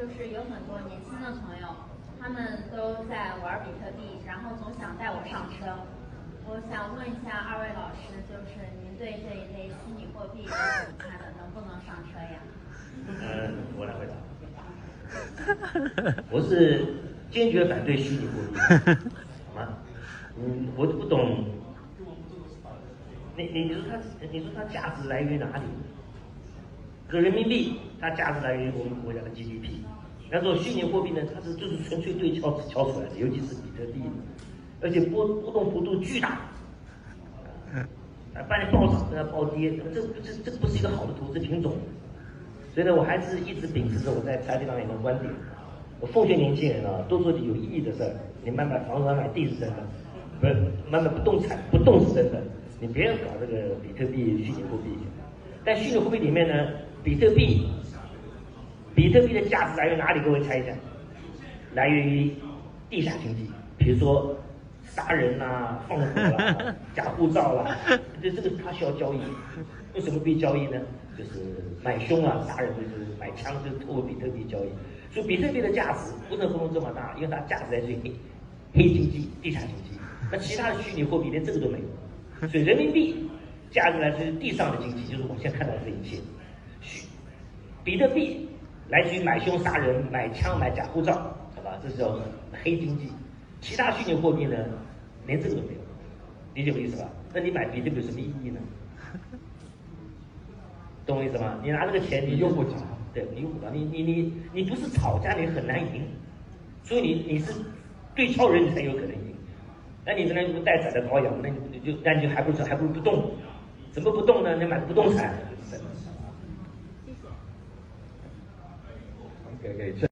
就是有很多年轻的朋友，他们都在玩比特币，然后总想带我上车。我想问一下二位老师，就是您对这一类虚拟货币怎么看的？能不能上车呀？嗯，我来回答。我是坚决反对虚拟货币，好吗？嗯，我都不懂。你你你说它，你说它价值来源于哪里？这人民币它价值来源于我们国家的 GDP。那说虚拟货币呢，它是就是纯粹对敲敲出来的，尤其是比特币，而且波波动幅度巨大。啊，半夜暴涨，半夜暴跌，这这这不是一个好的投资品种。所以呢，我还是一直秉持着我在财经方面的观点。我奉劝年轻人啊，多做点有意义的事儿。你买买房子、买地是真的，不是买买不动产，不动是真的。你别搞这个比特币、虚拟货币。但虚拟货币里面呢，比特币，比特币的价值来源哪里？各位猜一下，来源于地下经济，比如说杀人啦、放火啦、假护照啦，这这个它需要交易。为什么必须交易呢？就是买凶啊、杀人就是买枪，就是通过比特币交易。所以比特币的价值为什么波动这么大？因为它价值来自于黑黑经济、地下经济。那其他的虚拟货币连这个都没有。所以人民币价值来自于地上的经济，就是我们现在看到的这一切。虚比特币来去买凶杀人、买枪、买假护照，好吧？这是叫黑经济。其他虚拟货币呢，连这个都没有。理解我意思吧？那你买比特币有什么意义呢？懂我意思吗？你拿这个钱，你用不着，对，你用不着，你你你你不是吵架，你很难赢，所以你你是对敲人，你才有可能赢。那你这那么待宰的羔羊，那你就那你就还不如还不如不动，怎么不动呢？你买不动产。Okay, okay.